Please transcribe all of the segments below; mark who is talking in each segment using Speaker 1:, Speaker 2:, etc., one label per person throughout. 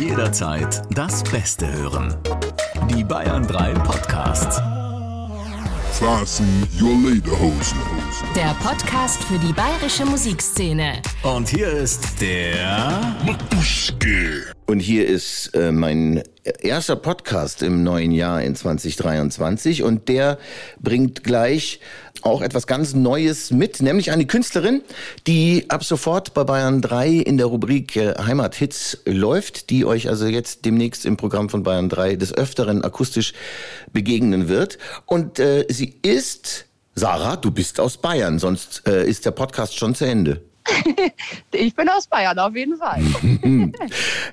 Speaker 1: Jederzeit das Beste hören. Die Bayern 3 Podcasts.
Speaker 2: Fasten your Lederhosen.
Speaker 3: Der Podcast für die bayerische Musikszene.
Speaker 1: Und hier ist der
Speaker 2: Matuschke.
Speaker 4: Und hier ist äh, mein erster Podcast im neuen Jahr in 2023 und der bringt gleich auch etwas ganz Neues mit, nämlich eine Künstlerin, die ab sofort bei Bayern 3 in der Rubrik äh, Heimathits läuft, die euch also jetzt demnächst im Programm von Bayern 3 des Öfteren akustisch begegnen wird. Und äh, sie ist, Sarah, du bist aus Bayern, sonst äh, ist der Podcast schon zu Ende.
Speaker 5: Ich bin aus Bayern, auf jeden Fall.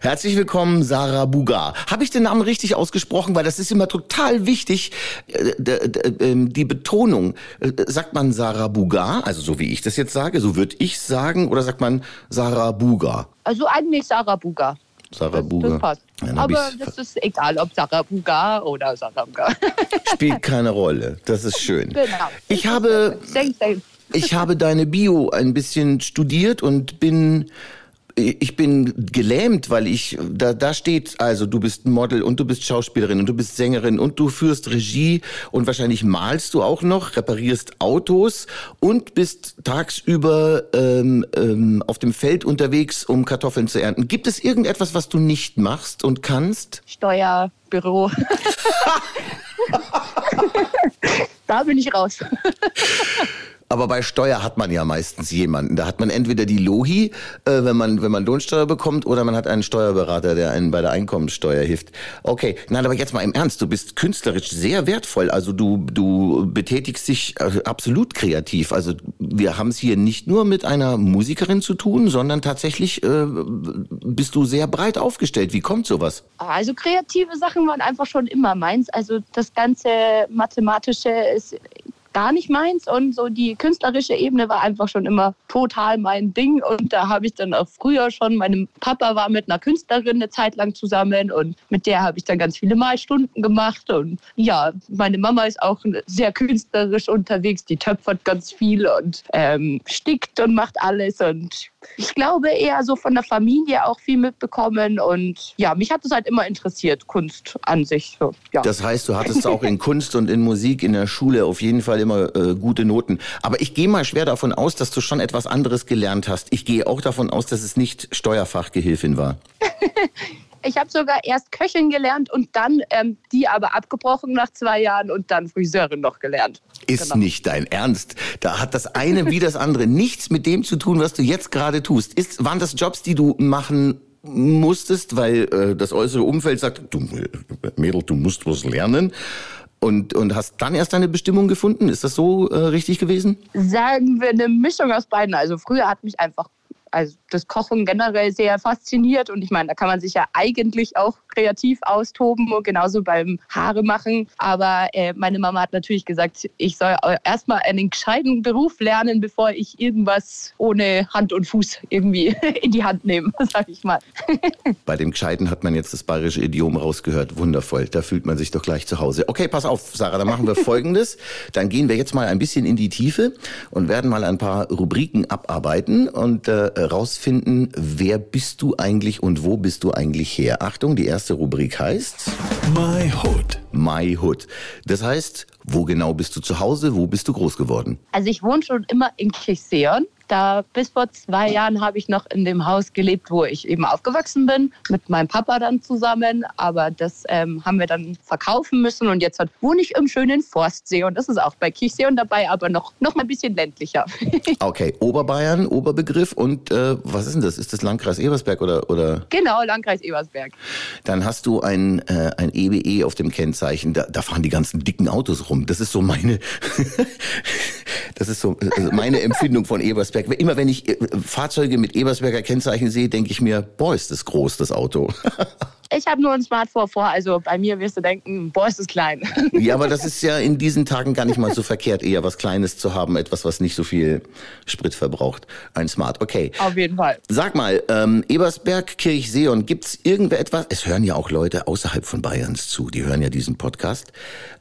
Speaker 4: Herzlich willkommen, Sarah Bugar. Habe ich den Namen richtig ausgesprochen? Weil das ist immer total wichtig, äh, ähm, die Betonung. Äh, Sagt man Sarah Bugar, also so wie ich das jetzt sage, so würde ich sagen, oder sagt man Sarah Bugar?
Speaker 5: Also eigentlich Sarah Buga.
Speaker 4: Sarah
Speaker 5: Das,
Speaker 4: Bugar.
Speaker 5: das passt.
Speaker 4: Dann
Speaker 5: Aber das ist egal, ob Sarah Buga oder Sarah Buga.
Speaker 4: Spielt keine Rolle. Das ist schön.
Speaker 5: genau.
Speaker 4: Ich habe
Speaker 5: Same, same.
Speaker 4: Ich habe deine Bio ein bisschen studiert und bin ich bin gelähmt, weil ich da da steht also du bist Model und du bist Schauspielerin und du bist Sängerin und du führst Regie und wahrscheinlich malst du auch noch, reparierst Autos und bist tagsüber ähm, ähm, auf dem Feld unterwegs, um Kartoffeln zu ernten. Gibt es irgendetwas, was du nicht machst und kannst?
Speaker 5: Steuerbüro. da bin ich raus.
Speaker 4: Aber bei Steuer hat man ja meistens jemanden. Da hat man entweder die Lohi, äh, wenn man wenn man Lohnsteuer bekommt, oder man hat einen Steuerberater, der einen bei der Einkommenssteuer hilft. Okay, nein, aber jetzt mal im Ernst. Du bist künstlerisch sehr wertvoll. Also du du betätigst dich äh, absolut kreativ. Also wir haben es hier nicht nur mit einer Musikerin zu tun, sondern tatsächlich äh, bist du sehr breit aufgestellt. Wie kommt sowas?
Speaker 5: Also kreative Sachen waren einfach schon immer meins. Also das ganze mathematische ist gar nicht meins. Und so die künstlerische Ebene war einfach schon immer total mein Ding. Und da habe ich dann auch früher schon, mein Papa war mit einer Künstlerin eine Zeit lang zusammen und mit der habe ich dann ganz viele Malstunden gemacht. Und ja, meine Mama ist auch sehr künstlerisch unterwegs, die töpfert ganz viel und ähm, stickt und macht alles. Und ich glaube eher so von der Familie auch viel mitbekommen. Und ja, mich hat es halt immer interessiert, Kunst an sich. So, ja.
Speaker 4: Das heißt, du hattest auch in Kunst und in Musik in der Schule auf jeden Fall immer äh, gute Noten. Aber ich gehe mal schwer davon aus, dass du schon etwas anderes gelernt hast. Ich gehe auch davon aus, dass es nicht Steuerfachgehilfin war.
Speaker 5: Ich habe sogar erst Köchin gelernt und dann ähm, die aber abgebrochen nach zwei Jahren und dann Friseurin noch gelernt.
Speaker 4: Ist
Speaker 5: Genau.
Speaker 4: nicht dein Ernst. Da hat das eine wie das andere nichts mit dem zu tun, was du jetzt gerade tust. Ist, waren das Jobs, die du machen musstest, weil äh, das äußere Umfeld sagt, du äh, Mädel, du musst was lernen? Und, und hast dann erst deine Bestimmung gefunden? Ist das so äh, richtig gewesen?
Speaker 5: Sagen wir eine Mischung aus beiden. Also früher hat mich einfach also das Kochen generell sehr fasziniert und ich meine, da kann man sich ja eigentlich auch kreativ austoben und genauso beim Haare machen. Aber äh, meine Mama hat natürlich gesagt, ich soll erstmal einen gescheiten Beruf lernen, bevor ich irgendwas ohne Hand und Fuß irgendwie in die Hand nehme, sag ich mal.
Speaker 4: Bei dem Gescheiten hat man jetzt das bayerische Idiom rausgehört. Wundervoll. Da fühlt man sich doch gleich zu Hause. Okay, pass auf, Sarah, dann machen wir Folgendes. Dann gehen wir jetzt mal ein bisschen in die Tiefe und werden mal ein paar Rubriken abarbeiten und äh, rausfinden, wer bist du eigentlich und wo bist du eigentlich her. Achtung, die erste Rubrik heißt
Speaker 1: My Hood.
Speaker 4: My Hood. Das heißt, wo genau bist du zu Hause, wo bist du groß geworden?
Speaker 5: Also ich wohne schon immer in Kirchseon. Da bis vor zwei Jahren habe ich noch in dem Haus gelebt, wo ich eben aufgewachsen bin, mit meinem Papa dann zusammen. Aber das ähm, haben wir dann verkaufen müssen und jetzt wohne ich im schönen Forstsee und das ist auch bei Kirchseon dabei, aber noch, noch mal ein bisschen ländlicher.
Speaker 4: Okay, Oberbayern, Oberbegriff und äh, was ist denn das? Ist das Landkreis Ebersberg oder, oder?
Speaker 5: genau, Landkreis Ebersberg.
Speaker 4: Dann hast du ein, äh, ein EBE auf dem Kennzeichen. Da, da fahren die ganzen dicken Autos rum. Das ist so meine, das ist so also meine Empfindung von Ebersberg. Immer wenn ich äh, Fahrzeuge mit Ebersberger Kennzeichen sehe, denke ich mir, boah, ist das groß, das Auto.
Speaker 5: Ich habe nur ein Smartphone vor, also bei mir wirst du denken, boah, ist es klein.
Speaker 4: Ja, aber das ist ja in diesen Tagen gar nicht mal so verkehrt, eher was Kleines zu haben, etwas, was nicht so viel Sprit verbraucht. Ein Smart, okay.
Speaker 5: Auf jeden Fall.
Speaker 4: Sag mal, ähm, Ebersberg, Kirchseeon, gibt's irgendetwas? Es hören ja auch Leute außerhalb von Bayerns zu, die hören ja diesen Podcast.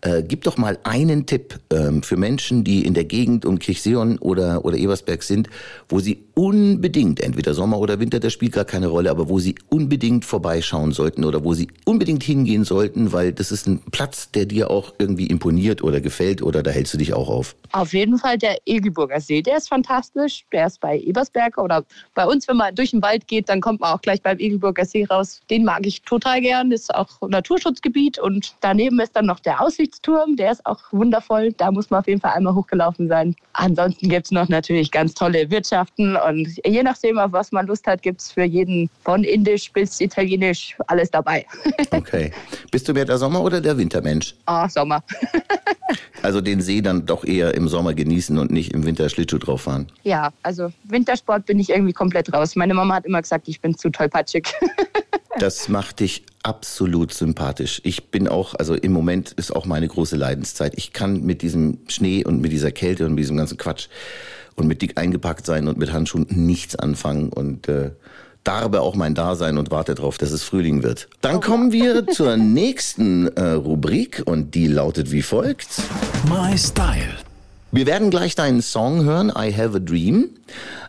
Speaker 4: Äh, gib doch mal einen Tipp ähm, für Menschen, die in der Gegend um Kirchseeon oder, oder Ebersberg sind, wo sie unbedingt, entweder Sommer oder Winter, das spielt gar keine Rolle, aber wo sie unbedingt vorbeischauen sollten oder wo sie unbedingt hingehen sollten, weil das ist ein Platz, der dir auch irgendwie imponiert oder gefällt oder da hältst du dich auch auf.
Speaker 5: Auf jeden Fall der Egelburger See, der ist fantastisch. Der ist bei Ebersberg oder bei uns, wenn man durch den Wald geht, dann kommt man auch gleich beim Egelburger See raus. Den mag ich total gern, ist auch Naturschutzgebiet und daneben ist dann noch der Aussichtsturm, der ist auch wundervoll. Da muss man auf jeden Fall einmal hochgelaufen sein. Ansonsten gibt es noch natürlich ganz tolle Wirtschaften und je nachdem, auf was man Lust hat, gibt es für jeden von Indisch bis Italienisch alles dabei.
Speaker 4: Okay. Bist du mehr der Sommer- oder der Wintermensch?
Speaker 5: Ah, Sommer.
Speaker 4: Also den See dann doch eher im Sommer genießen und nicht im Winter Schlittschuh drauf fahren.
Speaker 5: Ja, also Wintersport bin ich irgendwie komplett raus. Meine Mama hat immer gesagt, ich bin zu tollpatschig.
Speaker 4: Das macht dich absolut sympathisch. Ich bin auch, also im Moment ist auch meine große Leidenszeit. Ich kann mit diesem Schnee und mit dieser Kälte und mit diesem ganzen Quatsch und mit dick eingepackt sein und mit Handschuhen nichts anfangen und äh, darbe auch mein Dasein und warte darauf, dass es Frühling wird. Dann kommen wir zur nächsten äh, Rubrik und die lautet wie folgt.
Speaker 1: My Style.
Speaker 4: Wir werden gleich deinen Song hören, I Have a Dream.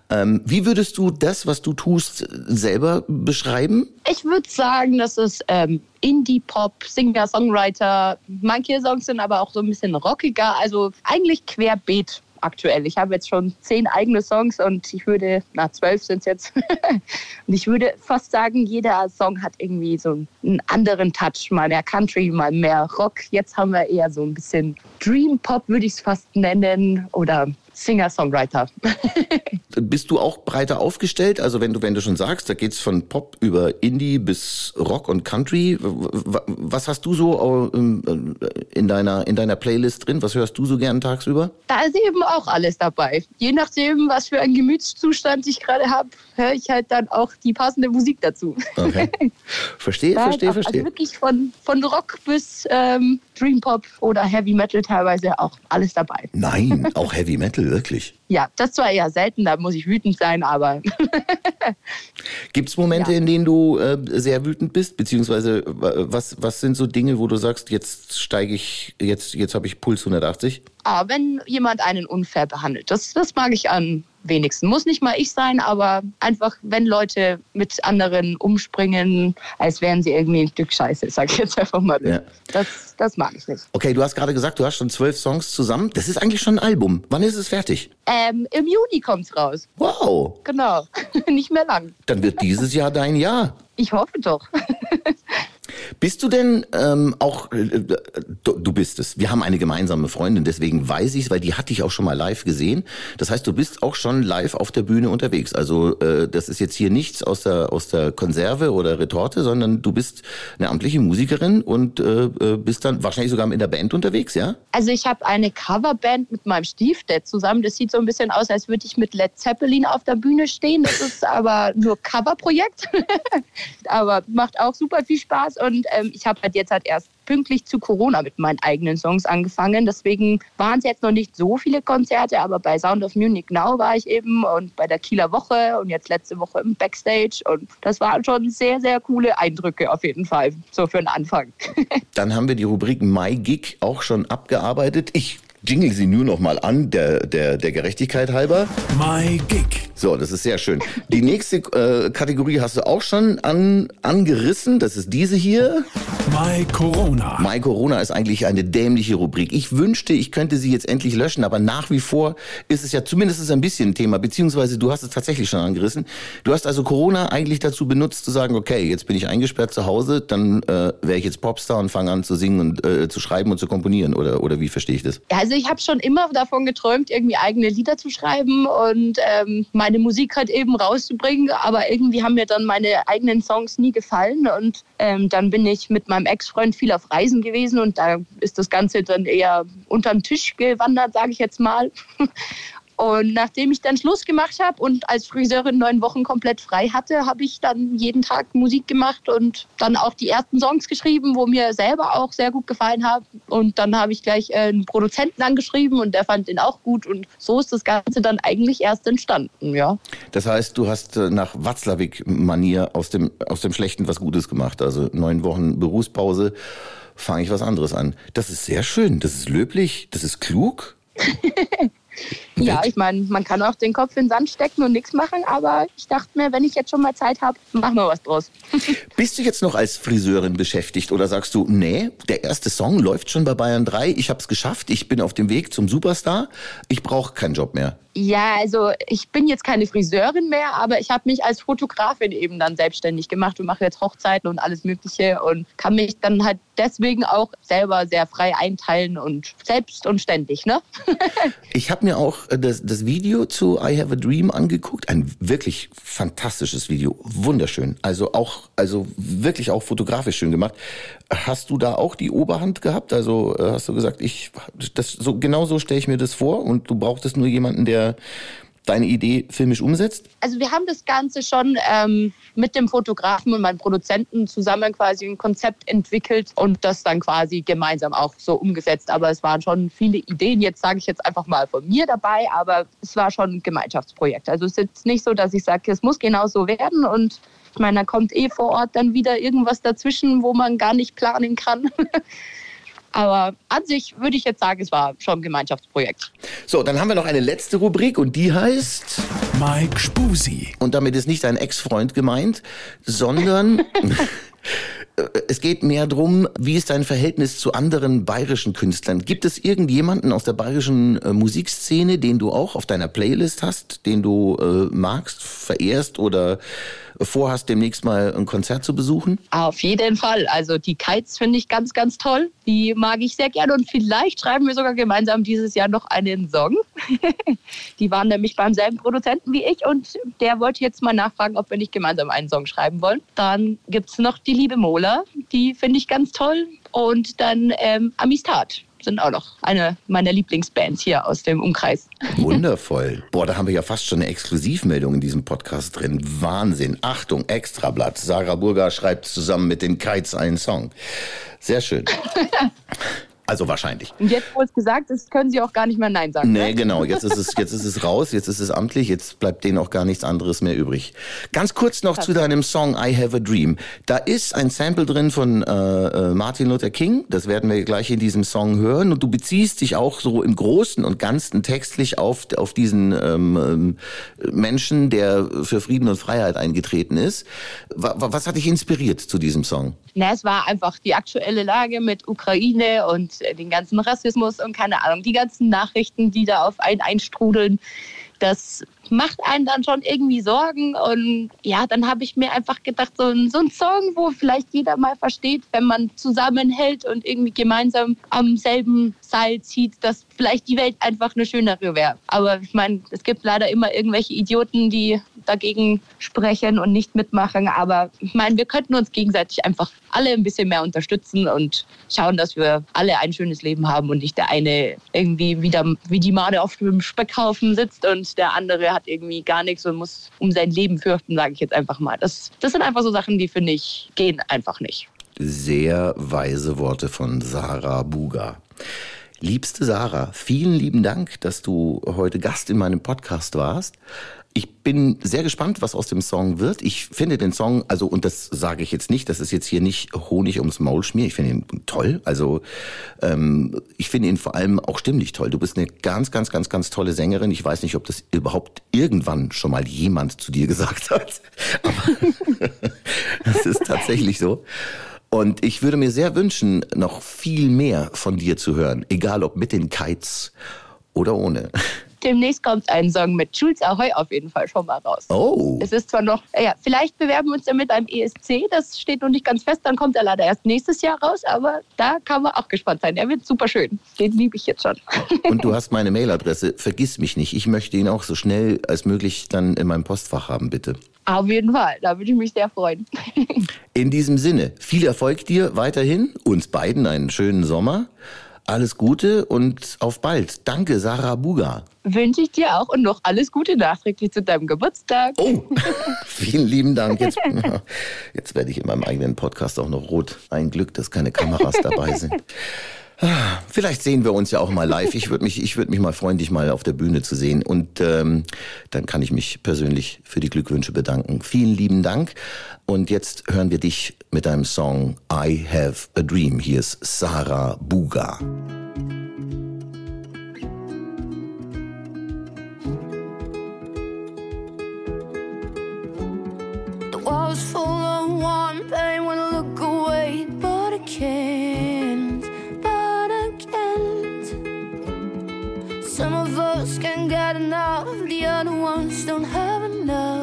Speaker 4: Ähm, wie würdest du das, was du tust, selber beschreiben?
Speaker 5: Ich würde sagen, das ist ähm, Indie-Pop, Singer, Songwriter. Manche Songs sind aber auch so ein bisschen rockiger, also eigentlich querbeet aktuell. Ich habe jetzt schon zehn eigene Songs und ich würde, na zwölf sind es jetzt, und ich würde fast sagen, jeder Song hat irgendwie so einen anderen Touch, mal mehr Country, mal mehr Rock. Jetzt haben wir eher so ein bisschen Dream Pop, würde ich es fast nennen, oder Singer-Songwriter.
Speaker 4: Bist du auch breiter aufgestellt? Also wenn du, wenn du schon sagst, da geht's von Pop über Indie bis Rock und Country. Was hast du so ähm, in deiner, in deiner Playlist drin? Was hörst du so gern tagsüber?
Speaker 5: Da ist eben auch alles dabei. Je nachdem, was für einen Gemütszustand ich gerade habe, höre ich halt dann auch die passende Musik dazu.
Speaker 4: Okay. Verstehe, verstehe,
Speaker 5: auch,
Speaker 4: verstehe.
Speaker 5: Also wirklich von, von Rock bis ähm, Dream Pop oder Heavy Metal teilweise auch alles dabei.
Speaker 4: Nein, auch Heavy Metal, wirklich.
Speaker 5: Ja, das zwar eher selten, da muss ich wütend sein, aber
Speaker 4: Gibt's Momente,
Speaker 5: Ja.
Speaker 4: in denen du äh, sehr wütend bist? Beziehungsweise was, was sind so Dinge, wo du sagst, jetzt steige ich, jetzt, jetzt habe ich Puls 180?
Speaker 5: ah, wenn jemand einen unfair behandelt, das, das mag ich am wenigsten. Muss nicht mal ich sein, aber einfach, wenn Leute mit anderen umspringen, als wären sie irgendwie ein Stück Scheiße, sag ich jetzt einfach mal.
Speaker 4: Ja.
Speaker 5: Das, das mag ich nicht.
Speaker 4: Okay, du hast gerade gesagt, du hast schon zwölf Songs zusammen. Das ist eigentlich schon ein Album. Wann ist es fertig?
Speaker 5: Ähm, Im Juni kommt's raus.
Speaker 4: Wow,
Speaker 5: Genau. nicht mehr lang.
Speaker 4: dann wird dieses Jahr dein Jahr.
Speaker 5: Ich hoffe doch.
Speaker 4: Bist du denn ähm, auch, äh, du, du bist es. Wir haben eine gemeinsame Freundin, deswegen weiß ich es, weil die hatte ich auch schon mal live gesehen. Das heißt, du bist auch schon live auf der Bühne unterwegs. Also äh, das ist jetzt hier nichts aus der, aus der Konserve oder Retorte, sondern du bist eine amtliche Musikerin und äh, äh, bist dann wahrscheinlich sogar in der Band unterwegs, ja?
Speaker 5: Also ich habe eine Coverband mit meinem Stiefdad zusammen. Das sieht so ein bisschen aus, als würde ich mit Led Zeppelin auf der Bühne stehen. Das ist aber nur Coverprojekt. aber macht auch super viel Spaß. Und ähm, ich habe halt jetzt halt erst pünktlich zu Corona mit meinen eigenen Songs angefangen. Deswegen waren es jetzt noch nicht so viele Konzerte, aber bei Sound of Munich Now war ich eben und bei der Kieler Woche und jetzt letzte Woche im Backstage. Und das waren schon sehr, sehr coole Eindrücke auf jeden Fall. So für den Anfang.
Speaker 4: Dann haben wir die Rubrik My Gig auch schon abgearbeitet. Ich jingle sie nur noch mal an, der, der, der Gerechtigkeit halber.
Speaker 1: My Gig.
Speaker 4: So, das ist sehr schön. Die nächste äh, Kategorie hast du auch schon an, angerissen. Das ist diese hier.
Speaker 1: My Corona.
Speaker 4: My Corona ist eigentlich eine dämliche Rubrik. Ich wünschte, ich könnte sie jetzt endlich löschen, aber nach wie vor ist es ja zumindest ein bisschen ein Thema, beziehungsweise du hast es tatsächlich schon angerissen. Du hast also Corona eigentlich dazu benutzt, zu sagen, okay, jetzt bin ich eingesperrt zu Hause, dann äh, wäre ich jetzt Popstar und fange an zu singen und äh, zu schreiben und zu komponieren. Oder, oder wie verstehe ich das?
Speaker 5: Ja, also ich habe schon immer davon geträumt, irgendwie eigene Lieder zu schreiben und ähm, meine Musik halt eben rauszubringen. Aber irgendwie haben mir dann meine eigenen Songs nie gefallen. Und ähm, dann bin ich mit meinem Ex-Freund viel auf Reisen gewesen und da ist das Ganze dann eher unter den Tisch gewandert, sage ich jetzt mal. Und nachdem ich dann Schluss gemacht habe und als Friseurin neun Wochen komplett frei hatte, habe ich dann jeden Tag Musik gemacht und dann auch die ersten Songs geschrieben, wo mir selber auch sehr gut gefallen haben. Und dann habe ich gleich einen Produzenten angeschrieben und der fand den auch gut. Und so ist das Ganze dann eigentlich erst entstanden, ja.
Speaker 4: Das heißt, du hast äh, nach Watzlawick-Manier aus dem, aus dem Schlechten was Gutes gemacht. Also neun Wochen Berufspause, fange ich was anderes an. Das ist sehr schön, das ist löblich, das ist klug.
Speaker 5: Ja, ich meine, man kann auch den Kopf in den Sand stecken und nichts machen, aber ich dachte mir, wenn ich jetzt schon mal Zeit habe, machen wir was draus.
Speaker 4: Bist du jetzt noch als Friseurin beschäftigt oder sagst du, nee, der erste Song läuft schon bei Bayern 3, ich habe es geschafft, ich bin auf dem Weg zum Superstar, ich brauche keinen Job mehr?
Speaker 5: Ja, also ich bin jetzt keine Friseurin mehr, aber ich habe mich als Fotografin eben dann selbstständig gemacht und mache jetzt Hochzeiten und alles Mögliche und kann mich dann halt deswegen auch selber sehr frei einteilen und selbst und ständig, ne?
Speaker 4: ich habe mir auch äh, das, das Video zu I Have a Dream angeguckt, ein wirklich fantastisches Video, wunderschön, also auch, also wirklich auch fotografisch schön gemacht. Hast du da auch die Oberhand gehabt? Also äh, hast du gesagt, ich, das so genau so stelle ich mir das vor und du brauchtest nur jemanden, der deine Idee filmisch umsetzt?
Speaker 5: Also wir haben das Ganze schon ähm, mit dem Fotografen und meinem Produzenten zusammen quasi ein Konzept entwickelt und das dann quasi gemeinsam auch so umgesetzt. Aber es waren schon viele Ideen, jetzt sage ich jetzt einfach mal von mir dabei, aber es war schon ein Gemeinschaftsprojekt. Also es ist jetzt nicht so, dass ich sage, es muss genau so werden und ich meine, da kommt eh vor Ort dann wieder irgendwas dazwischen, wo man gar nicht planen kann. Aber an sich würde ich jetzt sagen, es war schon ein Gemeinschaftsprojekt.
Speaker 4: So, dann haben wir noch eine letzte Rubrik und die heißt
Speaker 1: Mike Spusi.
Speaker 4: Und damit ist nicht ein Ex-Freund gemeint, sondern es geht mehr drum, wie ist dein Verhältnis zu anderen bayerischen Künstlern? Gibt es irgendjemanden aus der bayerischen äh, Musikszene, den du auch auf deiner Playlist hast, den du äh, magst, verehrst oder vorhast, demnächst mal ein Konzert zu besuchen?
Speaker 5: Auf jeden Fall. Also die Kites finde ich ganz, ganz toll. Die mag ich sehr gerne und vielleicht schreiben wir sogar gemeinsam dieses Jahr noch einen Song. die waren nämlich beim selben Produzenten wie ich und der wollte jetzt mal nachfragen, ob wir nicht gemeinsam einen Song schreiben wollen. Dann gibt es noch die liebe Mola, die finde ich ganz toll. Und dann ähm, Amistad sind auch noch eine meiner Lieblingsbands hier aus dem Umkreis.
Speaker 4: Wundervoll. Boah, da haben wir ja fast schon eine Exklusivmeldung in diesem Podcast drin. Wahnsinn. Achtung, Extrablatt. Sarah Burger schreibt zusammen mit den Kites einen Song. Sehr schön. Also wahrscheinlich.
Speaker 5: Und jetzt, wo es gesagt ist, können Sie auch gar nicht mehr Nein sagen.
Speaker 4: Nee, ne? genau. Jetzt ist, es, jetzt ist es raus, jetzt ist es amtlich, jetzt bleibt denen auch gar nichts anderes mehr übrig. Ganz kurz noch zu deinem Song I Have a Dream. Da ist ein Sample drin von äh, äh, Martin Luther King, das werden wir gleich in diesem Song hören. Und du beziehst dich auch so im Großen und Ganzen textlich auf, auf diesen ähm, ähm Menschen, der für Frieden und Freiheit eingetreten ist. Was hat dich inspiriert zu diesem Song?
Speaker 5: Na, es war einfach die aktuelle Lage mit Ukraine und äh, den ganzen Rassismus und keine Ahnung, die ganzen Nachrichten, die da auf einen einstrudeln. Das macht einen dann schon irgendwie Sorgen. Und ja, dann habe ich mir einfach gedacht, so ein, so ein Song, wo vielleicht jeder mal versteht, wenn man zusammenhält und irgendwie gemeinsam am selben Seil zieht, dass vielleicht die Welt einfach eine schönere wäre. Aber ich meine, es gibt leider immer irgendwelche Idioten, die dagegen sprechen und nicht mitmachen. Aber ich meine, wir könnten uns gegenseitig einfach alle ein bisschen mehr unterstützen und schauen, dass wir alle ein schönes Leben haben und nicht der eine irgendwie wieder wie die Made auf dem Speckhaufen sitzt und der andere hat irgendwie gar nichts und muss um sein Leben fürchten, sage ich jetzt einfach mal. Das, das sind einfach so Sachen, die finde ich gehen einfach nicht.
Speaker 4: Sehr weise Worte von Sarah Buga. Liebste Sarah, vielen lieben Dank, dass du heute Gast in meinem Podcast warst. Ich bin sehr gespannt, was aus dem Song wird. Ich finde den Song, also, und das sage ich jetzt nicht, das ist jetzt hier nicht Honig ums Maul schmier. Ich finde ihn toll. Also, ähm, ich finde ihn vor allem auch stimmlich toll. Du bist eine ganz, ganz, ganz, ganz tolle Sängerin. Ich weiß nicht, ob das überhaupt irgendwann schon mal jemand zu dir gesagt hat. Aber das ist tatsächlich so. Und ich würde mir sehr wünschen, noch viel mehr von dir zu hören, egal ob mit den Kites oder ohne.
Speaker 5: Demnächst kommt ein Song mit Jules Ahoy auf jeden Fall schon mal raus.
Speaker 4: Oh.
Speaker 5: Es ist zwar noch, ja, vielleicht bewerben wir uns ja mit einem ESC, das steht noch nicht ganz fest, dann kommt er leider erst nächstes Jahr raus, aber da kann man auch gespannt sein. Er wird super schön. Den liebe ich jetzt schon.
Speaker 4: Und du hast meine Mailadresse, vergiss mich nicht. Ich möchte ihn auch so schnell als möglich dann in meinem Postfach haben, bitte.
Speaker 5: Auf jeden Fall, da würde ich mich sehr freuen.
Speaker 4: In diesem Sinne, viel Erfolg dir weiterhin, uns beiden einen schönen Sommer. Alles Gute und auf bald. Danke, Sarah Buga.
Speaker 5: Wünsche ich dir auch und noch alles Gute nachträglich zu deinem Geburtstag.
Speaker 4: Oh, vielen lieben Dank. Jetzt, jetzt werde ich in meinem eigenen Podcast auch noch rot. Ein Glück, dass keine Kameras dabei sind. Vielleicht sehen wir uns ja auch mal live. Ich würde mich, ich mich mal freuen, dich mal auf der Bühne zu sehen. Und ähm, dann kann ich mich persönlich für die Glückwünsche bedanken. Vielen lieben Dank. Und jetzt hören wir dich mit deinem Song I Have a Dream. Hier ist Sarah Buga.
Speaker 6: The walls full of warm pain. the other ones don't have enough.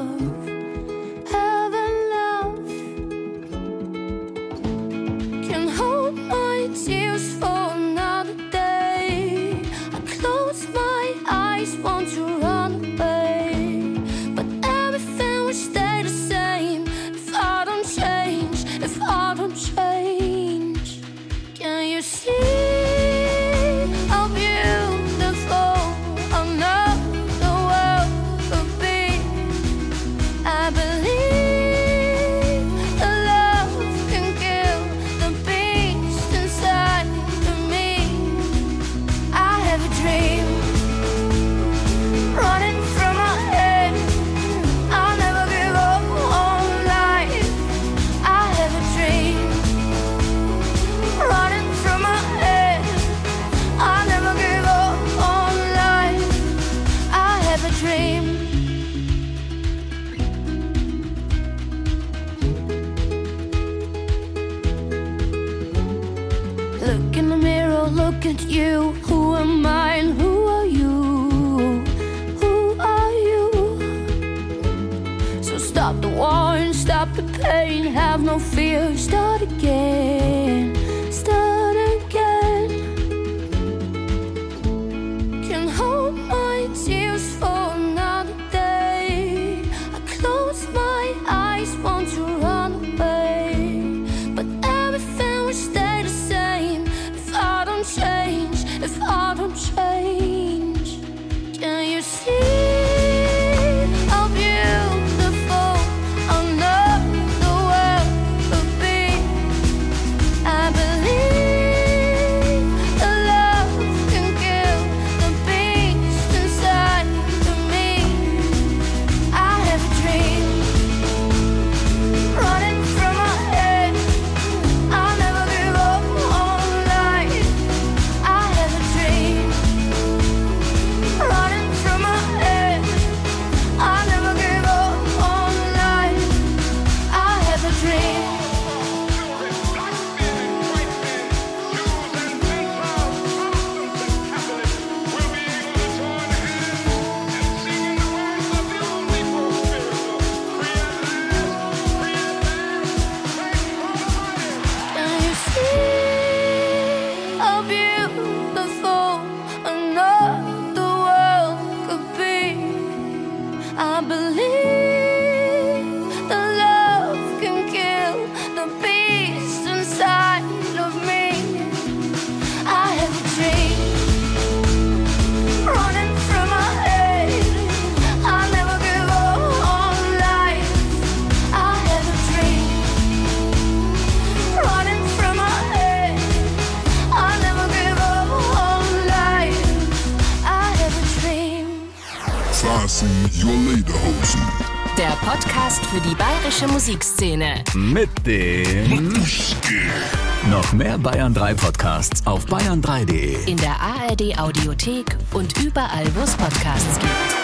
Speaker 6: don't
Speaker 3: feel Podcast für die bayerische Musikszene.
Speaker 1: Mit dem. Noch mehr Bayern 3 Podcasts auf bayern3.de.
Speaker 3: In der ARD Audiothek und überall, wo es Podcasts gibt.